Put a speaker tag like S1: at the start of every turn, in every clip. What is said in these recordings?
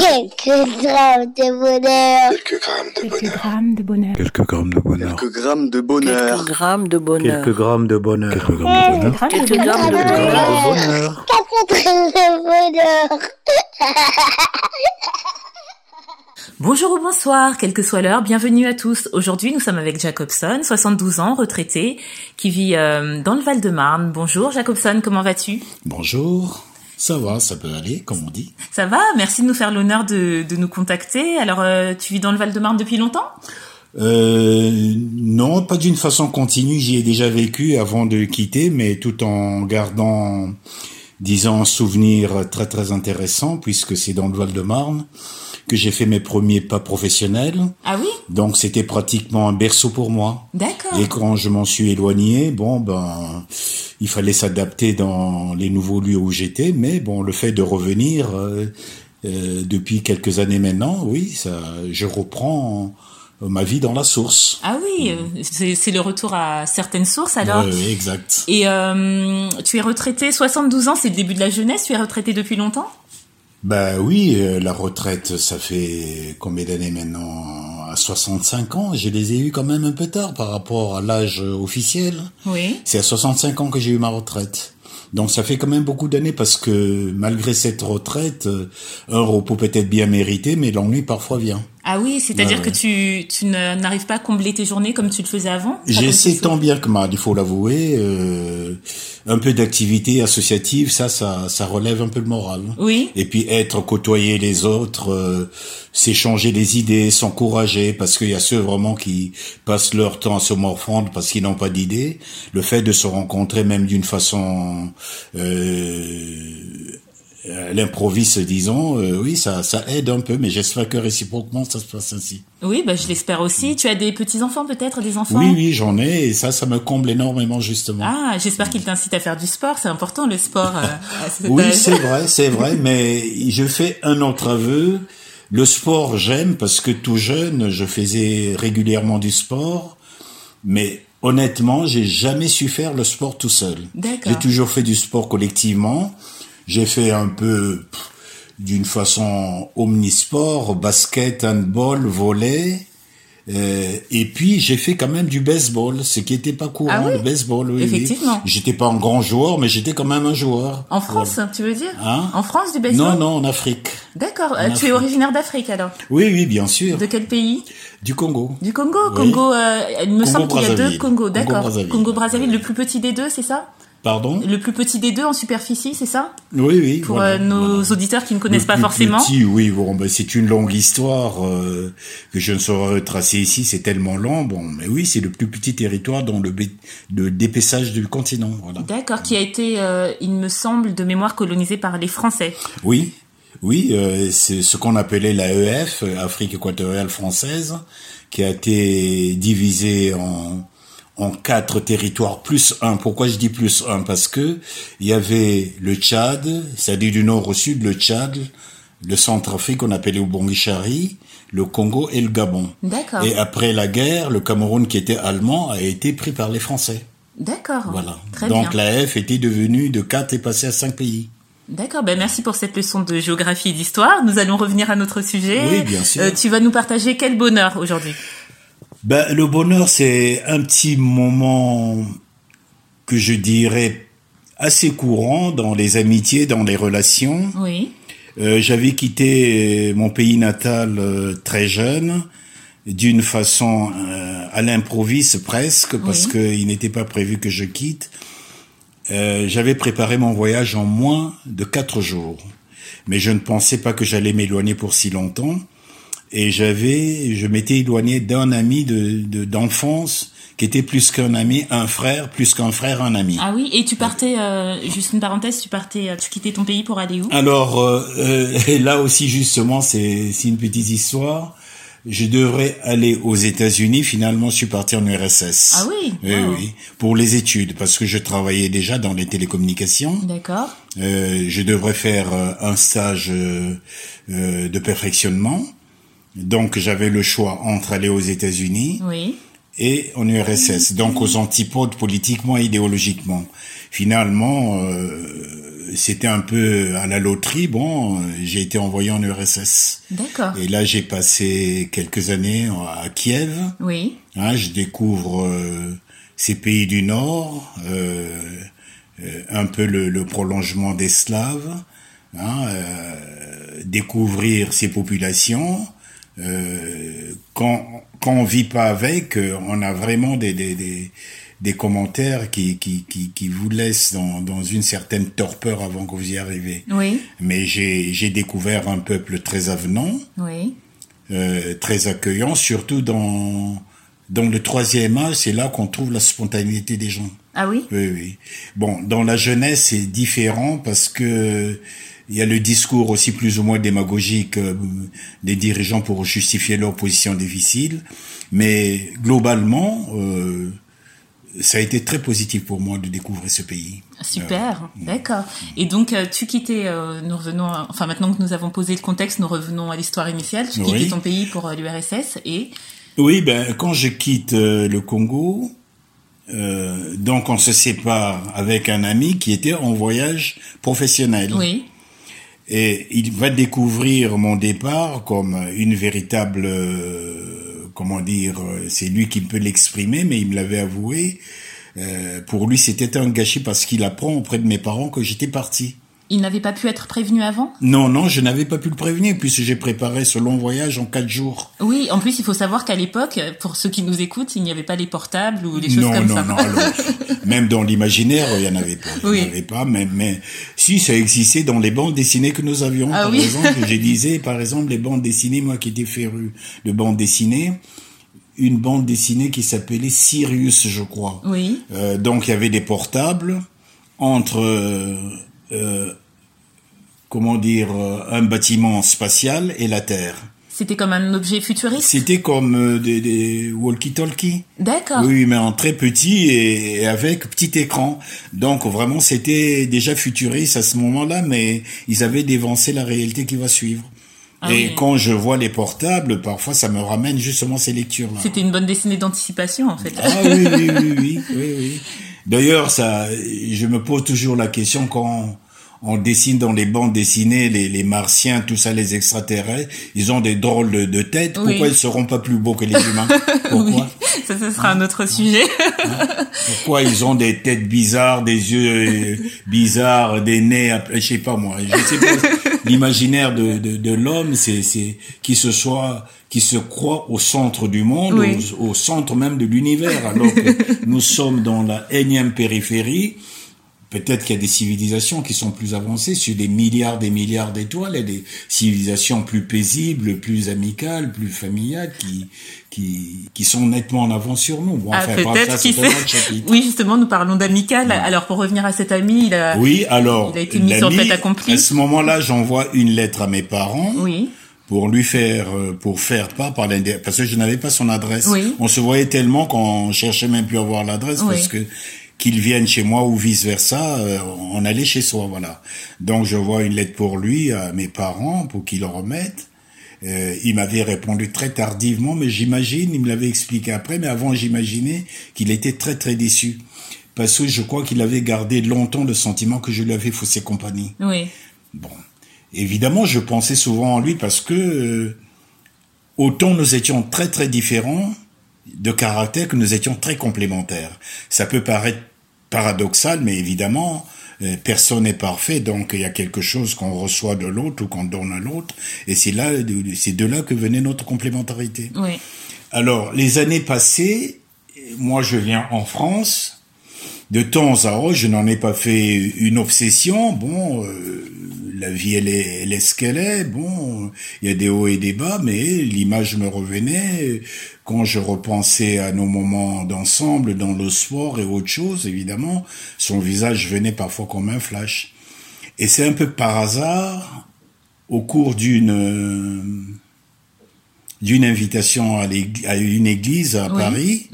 S1: Quelques grammes de bonheur.
S2: Quelques grammes de
S3: Quelques
S2: bonheur.
S3: grammes de bonheur.
S4: Quelques grammes de bonheur.
S5: Quelques grammes de bonheur.
S6: Quelques grammes de bonheur.
S7: Quelques grammes de bonheur.
S4: Quelques grammes de bonheur.
S6: Quelques grammes de
S4: Quelques
S6: bonheur.
S4: grammes de bonheur.
S1: Quatre grammes de bonheur.
S8: Bonjour ou bonsoir, quelle que soit l'heure, bienvenue à tous. Aujourd'hui, nous sommes avec Jacobson, 72 ans, retraité, qui vit euh, dans le Val-de-Marne. Bonjour Jacobson, comment vas-tu
S9: Bonjour, ça va, ça peut aller, comme on dit.
S8: Ça va Merci de nous faire l'honneur de, de nous contacter. Alors, euh, tu vis dans le Val-de-Marne depuis longtemps?
S9: Euh, non, pas d'une façon continue, j'y ai déjà vécu avant de quitter, mais tout en gardant, disons, un souvenir très très intéressant, puisque c'est dans le Val-de-Marne que j'ai fait mes premiers pas professionnels.
S8: Ah oui?
S9: Donc c'était pratiquement un berceau pour moi.
S8: D'accord.
S9: Et quand je m'en suis éloigné, bon ben, il fallait s'adapter dans les nouveaux lieux où j'étais, mais bon, le fait de revenir euh, euh, depuis quelques années maintenant, oui, ça, je reprends euh, ma vie dans la source.
S8: Ah oui, c'est le retour à certaines sources alors.
S9: Ouais, exact.
S8: Et euh, tu es retraité, 72 ans, c'est le début de la jeunesse, tu es retraité depuis longtemps?
S9: Bah oui, la retraite, ça fait combien d'années maintenant? 65 ans, je les ai eu quand même un peu tard par rapport à l'âge officiel.
S8: Oui.
S9: C'est à 65 ans que j'ai eu ma retraite. Donc ça fait quand même beaucoup d'années parce que malgré cette retraite, euh, un repos peut-être bien mérité, mais l'ennui parfois vient.
S8: Ah oui, c'est-à-dire
S9: Ouais,
S8: que tu, tu n'arrives pas à combler tes journées comme tu le faisais avant?
S9: J'essaie tant bien que mal, il faut l'avouer. euh, un peu d'activité associative, ça, ça, ça relève un peu le moral.
S8: Oui.
S9: Et puis être côtoyer les autres, euh, s'échanger des idées, s'encourager, parce qu'il y a ceux vraiment qui passent leur temps à se morfondre parce qu'ils n'ont pas d'idées. Le fait de se rencontrer même d'une façon euh, l'improviste, disons, euh, oui, ça, ça aide un peu, mais j'espère que réciproquement ça se passe ainsi.
S8: Oui, bah, je l'espère aussi. Tu as des petits-enfants peut-être, des enfants?
S9: Oui, oui, j'en ai, et ça, ça me comble énormément justement.
S8: Ah, j'espère qu'ils t'incitent à faire du sport. C'est important le sport. euh,
S9: Oui, c'est vrai, c'est vrai, mais je fais un autre aveu. Le sport, j'aime parce que tout jeune, je faisais régulièrement du sport, mais honnêtement, j'ai jamais su faire le sport tout seul.
S8: D'accord.
S9: J'ai toujours fait du sport collectivement. J'ai fait un peu d'une façon omnisport, basket, handball, volley. Euh, et puis j'ai fait quand même du baseball, ce qui était pas courant,
S8: Ah oui
S9: le baseball. Oui, oui.
S8: Effectivement.
S9: J'étais pas un grand joueur, mais j'étais quand même un joueur.
S8: En France, tu veux dire
S9: Hein
S8: En France, du baseball
S9: Non, non, en Afrique.
S8: D'accord. Euh, tu es originaire d'Afrique alors
S9: Oui, oui, bien sûr.
S8: De quel pays
S9: Du Congo.
S8: Du Congo.
S9: Oui.
S8: Congo. euh, il me
S9: Congo,
S8: semble qu'il y a deux
S9: Brazzaville.
S8: Congos. D'accord.
S9: Congo-Brazzaville.
S8: Congo Brazzaville, le plus petit des deux, c'est ça
S9: Pardon
S8: Le plus petit des deux en superficie, c'est ça
S9: Oui, oui.
S8: Pour
S9: voilà,
S8: euh, nos
S9: voilà.
S8: auditeurs qui ne
S9: Le
S8: connaissent pas
S9: plus
S8: forcément.
S9: Petit, oui, bon, ben, c'est une longue histoire euh, que je ne saurais retracer ici. C'est tellement long. Bon, mais oui, c'est le plus petit territoire dans le de d'épaissage du continent. Voilà.
S8: D'accord, qui a été, euh, il me semble, de mémoire colonisé par les Français.
S9: Oui, oui, euh, c'est ce qu'on appelait l'AEF, Afrique équatoriale française, qui a été divisée en en quatre territoires plus un. Pourquoi je dis plus un? Parce que il y avait le Tchad, c'est-à-dire du nord au sud, le Tchad, le Centrafrique qu'on appelait le Bongichari, le Congo et le Gabon.
S8: D'accord.
S9: Et après la guerre, le Cameroun qui était allemand a été pris par les Français.
S8: D'accord.
S9: Voilà.
S8: Très
S9: Donc
S8: bien.
S9: l'AEF était devenue de quatre et passée à cinq pays.
S8: D'accord, ben merci pour cette leçon de géographie et d'histoire. Nous allons revenir à notre sujet.
S9: Oui, bien sûr.
S8: Euh, tu vas nous partager quel bonheur aujourd'hui
S9: Ben, le bonheur, c'est un petit moment que je dirais assez courant dans les amitiés, dans les relations.
S8: Oui.
S9: Euh, J'avais quitté euh, mon pays natal euh, très jeune, d'une façon euh, à l'improviste presque, parce
S8: Oui.
S9: qu'il n'était pas prévu que je quitte. Euh, J'avais préparé mon voyage en moins de quatre jours, mais je ne pensais pas que j'allais m'éloigner pour si longtemps. Et j'avais, je m'étais éloigné d'un ami de de- d'enfance qui était plus qu'un ami, un frère, plus qu'un frère, un ami.
S8: Ah oui, et tu partais, euh, juste une parenthèse, tu partais, euh, tu quittais ton pays pour aller où?
S9: Alors euh, euh, là aussi justement c'est c'est une petite histoire. Je devrais aller aux États-Unis. Finalement, je suis parti en URSS.
S8: Ah oui,
S9: Oui,
S8: wow.
S9: oui, pour les études, parce que je travaillais déjà dans les télécommunications.
S8: D'accord.
S9: Euh, je devrais faire euh, un stage de perfectionnement. Donc, j'avais le choix entre aller aux États-Unis
S8: Oui.
S9: et en URSS, donc aux antipodes politiquement et idéologiquement. finalement, c'était un peu à la loterie. Bon, j'ai été envoyé en URSS.
S8: D'accord.
S9: Et là, j'ai passé quelques années à Kiev.
S8: Oui.
S9: Hein, je découvre ces pays du Nord, un peu le, le prolongement des Slaves. Hein, découvrir ces populations. Euh, quand, quand on vit pas avec, euh, on a vraiment des, des, des, des commentaires qui, qui, qui, qui, vous laissent dans, dans une certaine torpeur avant que vous y arrivez.
S8: Oui.
S9: Mais j'ai, j'ai découvert un peuple très avenant,
S8: oui.
S9: euh, très accueillant, surtout dans, dans le troisième âge, c'est là qu'on trouve la spontanéité des gens.
S8: Ah oui?
S9: Oui, oui. Bon, dans la jeunesse, c'est différent parce que il y a le discours aussi plus ou moins démagogique euh, des dirigeants pour justifier leur position difficile. Mais globalement, euh, ça a été très positif pour moi de découvrir ce pays.
S8: Super, euh, d'accord. Et donc, euh, tu quittais, euh, nous revenons, à, enfin maintenant que nous avons posé le contexte, nous revenons à l'histoire initiale. Tu quittais ton pays pour l'URSS et
S9: Oui, ben quand je quitte euh, le Congo, euh, donc on se sépare avec un ami qui était en voyage professionnel.
S8: oui,
S9: Et il va découvrir mon départ comme une véritable, euh, comment dire, c'est lui qui peut l'exprimer, mais il me l'avait avoué. Euh, pour lui, c'était un gâchis parce qu'il apprend auprès de mes parents que j'étais parti.
S8: Il n'avait pas pu être prévenu avant?
S9: Non, non, je n'avais pas pu le prévenir puisque j'ai préparé ce long voyage en quatre jours.
S8: Oui, en plus, il faut savoir qu'à l'époque, pour ceux qui nous écoutent, il n'y avait pas les portables ou les choses
S9: non,
S8: comme
S9: non,
S8: ça.
S9: non, alors, même dans l'imaginaire, il n'y en avait pas. Il
S8: Oui.
S9: n'y en avait pas, mais, mais si, ça existait dans les bandes dessinées que nous avions.
S8: Ah
S9: par
S8: oui.
S9: exemple, je disais, par exemple, les bandes dessinées, moi qui étais féru de bandes dessinées, une bande dessinée qui s'appelait Sirius, je crois.
S8: Oui,
S9: Euh, donc, il y avait des portables entre, euh, euh, comment dire, euh, un bâtiment spatial et la Terre.
S8: c'était comme un objet futuriste?
S9: C'était comme euh, des, des walkie-talkie.
S8: D'accord.
S9: Oui, mais en très petit et, et avec petit écran. Donc vraiment, c'était déjà futuriste à ce moment-là, mais ils avaient dévancé la réalité qui va suivre.
S8: Ah
S9: et
S8: oui.
S9: quand je vois les portables, parfois ça me ramène justement ces lectures-là.
S8: C'était une bonne dessinée d'anticipation, en fait.
S9: Ah oui, oui, oui, oui, oui, oui. D'ailleurs, ça, je me pose toujours la question quand on dessine dans les bandes dessinées les, les martiens, tout ça, les extraterrestres, ils ont des drôles de, de têtes.
S8: Oui.
S9: Pourquoi ils seront pas plus beaux que les humains? Pourquoi?
S8: Oui, ça, ce sera un autre sujet.
S9: Pourquoi ils ont des têtes bizarres, des yeux euh, bizarres, des nez, je sais pas moi. Je sais pas. L'imaginaire de, de, de l'homme, c'est c'est qui se soit, qui se croit au centre du monde,
S8: Oui.
S9: au, au centre même de l'univers, alors que nous sommes dans la énième périphérie. Peut-être qu'il y a des civilisations qui sont plus avancées sur des milliards des milliards d'étoiles, et des civilisations plus paisibles, plus amicales, plus familiales, qui qui qui sont nettement en avance sur nous. Bon,
S8: Ah,
S9: enfin,
S8: peut-être qui
S9: chapitre.
S8: Oui, justement, nous parlons d'amical. Alors, pour revenir à cet ami, il a...
S9: Oui, alors,
S8: Il a été mis sur fait accompli.
S9: À ce moment-là, j'envoie une lettre à mes parents
S8: Oui,
S9: pour lui faire, euh, pour faire part par parce que je n'avais pas son adresse.
S8: Oui.
S9: On se voyait tellement qu'on cherchait même plus à avoir l'adresse
S8: Oui.
S9: parce que qu'il vienne chez moi ou vice versa, euh, on allait chez soi, voilà. Donc je vois une lettre pour lui à mes parents pour qu'ils le remettent. Euh, il m'avait répondu très tardivement, mais j'imagine, il me l'avait expliqué après, mais avant j'imaginais qu'il était très très déçu. Parce que je crois qu'il avait gardé longtemps le sentiment que je lui avais faussé compagnie.
S8: oui.
S9: Bon, évidemment, je pensais souvent en lui parce que euh, autant nous étions très très différents de caractère que nous étions très complémentaires. Ça peut paraître paradoxal, mais évidemment, euh, personne n'est parfait, donc il y a quelque chose qu'on reçoit de l'autre ou qu'on donne à l'autre, et c'est là, c'est de là que venait notre complémentarité.
S8: Oui.
S9: Alors, les années passées, moi je viens en France. De temps à autre, je n'en ai pas fait une obsession. Bon, euh, la vie elle est, elle est ce qu'elle est. Bon, il y a des hauts et des bas, mais l'image me revenait quand je repensais à nos moments d'ensemble dans le sport et autre chose. Évidemment, son visage venait parfois comme un flash. Et c'est un peu par hasard, au cours d'une d'une invitation à, une église à
S8: Oui.
S9: Paris.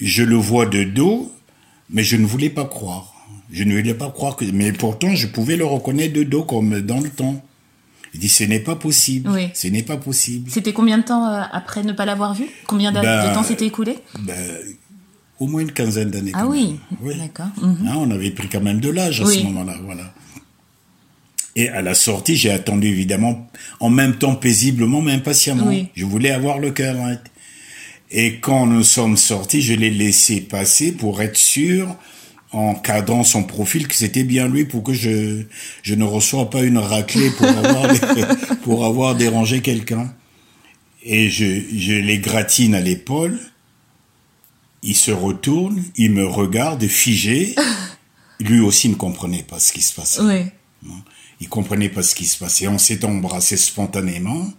S9: Je le vois de dos, mais je ne voulais pas croire. Je ne voulais pas croire que, mais pourtant je pouvais le reconnaître de dos comme dans le temps. Il dit ce n'est pas possible.
S8: Oui.
S9: Ce n'est pas possible.
S8: C'était combien de temps euh, après ne pas l'avoir vu? Combien
S9: Ben,
S8: de temps s'était écoulé?
S9: Ben, au moins une quinzaine d'années.
S8: Ah oui.
S9: Oui.
S8: d'accord.
S9: Hein, on avait pris quand même de l'âge à
S8: Oui.
S9: ce moment-là, voilà. Et à la sortie, j'ai attendu évidemment, en même temps paisiblement, mais impatiemment.
S8: Oui.
S9: Je voulais avoir le cœur net. Et quand nous sommes sortis, je l'ai laissé passer pour être sûr, en cadrant son profil, que c'était bien lui pour que je, je ne reçois pas une raclée pour avoir, pour avoir dérangé quelqu'un. Et je, je les gratine à l'épaule. Il se retourne, il me regarde figé. Lui aussi ne comprenait pas ce qui se passait.
S8: Oui.
S9: Il comprenait pas ce qui se passait. On s'est embrassé spontanément.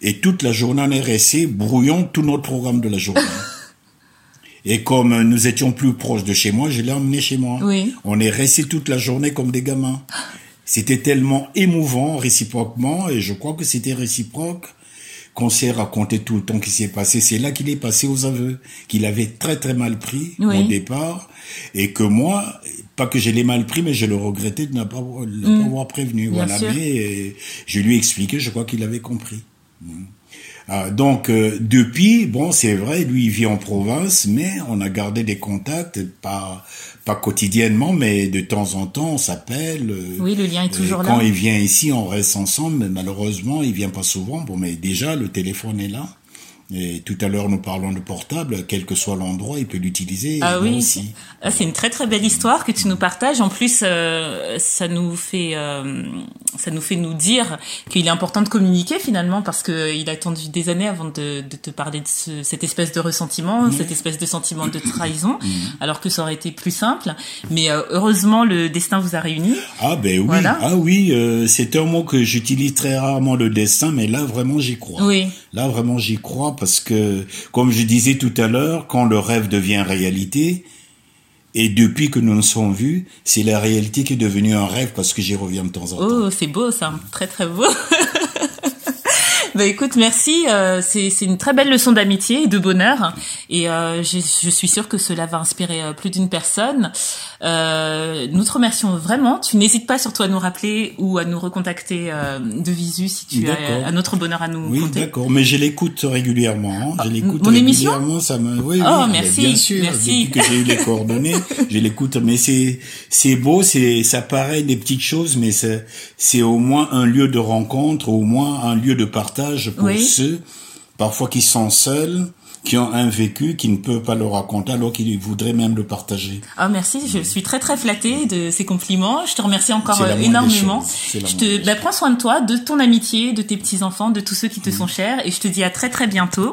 S9: Et toute la journée, on est resté brouillon tout notre programme de la journée. Et comme nous étions plus proches de chez moi, je l'ai emmené chez moi.
S8: Oui.
S9: On est resté toute la journée comme des gamins. C'était tellement émouvant réciproquement, et je crois que c'était réciproque, qu'on s'est raconté tout le temps qui s'est passé. C'est là qu'il est passé aux aveux, qu'il avait très très mal pris
S8: Oui.
S9: au départ, et que moi, pas que je l'ai mal pris, mais je le regrettais de ne pas, de pas avoir prévenu.
S8: Bien
S9: voilà,
S8: sûr.
S9: mais euh, je lui ai expliqué, je crois qu'il avait compris. Mm. Ah, donc euh, depuis, bon, c'est vrai, lui il vit en province, mais on a gardé des contacts, pas pas quotidiennement, mais de temps en temps on s'appelle. euh,
S8: Oui, le lien est toujours là.
S9: Quand il vient ici, on reste ensemble, mais malheureusement il vient pas souvent. Bon, mais déjà le téléphone est là. Et tout à l'heure nous parlons de portable, quel que soit l'endroit, il peut l'utiliser.
S8: Ah oui,
S9: aussi.
S8: Ah, c'est une très très belle histoire que tu nous partages. En plus, euh, ça nous fait euh, ça nous fait nous dire qu'il est important de communiquer finalement parce que il a attendu des années avant de, de te parler de ce- cette espèce de ressentiment, cette espèce de sentiment de trahison, alors que ça aurait été plus simple. Mais euh, heureusement, le destin vous a réunis.
S9: Ah ben oui,
S8: Voilà.
S9: ah oui, euh, c'est un mot que j'utilise très rarement le destin, mais là vraiment j'y crois.
S8: Oui.
S9: Là vraiment j'y crois parce que, comme je disais tout à l'heure, quand le rêve devient réalité, et depuis que nous nous sommes vus, c'est la réalité qui est devenue un rêve parce que j'y reviens de temps en temps.
S8: Oh, c'est beau ça, très très beau. Bah écoute, merci. euh, c'est c'est une très belle leçon d'amitié et de bonheur. Et euh, je, je suis sûre que cela va inspirer euh, plus d'une personne. Euh, nous te remercions vraiment. Tu n'hésites pas surtout à nous rappeler ou à nous recontacter euh, de visu si tu as un autre bonheur à nous
S9: Oui,
S8: conter.
S9: d'accord, mais je l'écoute régulièrement. hein. Je l'écoute
S8: mon émission
S9: régulièrement, ça me. Oui,
S8: Oh,
S9: oui,
S8: merci,
S9: bien sûr.
S8: merci.
S9: Depuis que j'ai eu les coordonnées, je l'écoute. Mais c'est c'est beau, c'est ça paraît des petites choses, mais c'est c'est au moins un lieu de rencontre, au moins un lieu de partage pour
S8: Oui.
S9: ceux parfois qui sont seuls, qui ont un vécu, qui ne peuvent pas le raconter, alors qu'ils voudraient même le partager.
S8: Ah merci, je suis très très flattée de ces compliments. Je te remercie encore euh, énormément. Je te bah, prends soin de toi, de ton amitié, de tes petits enfants, de tous ceux qui te sont chers et je te dis à très très bientôt.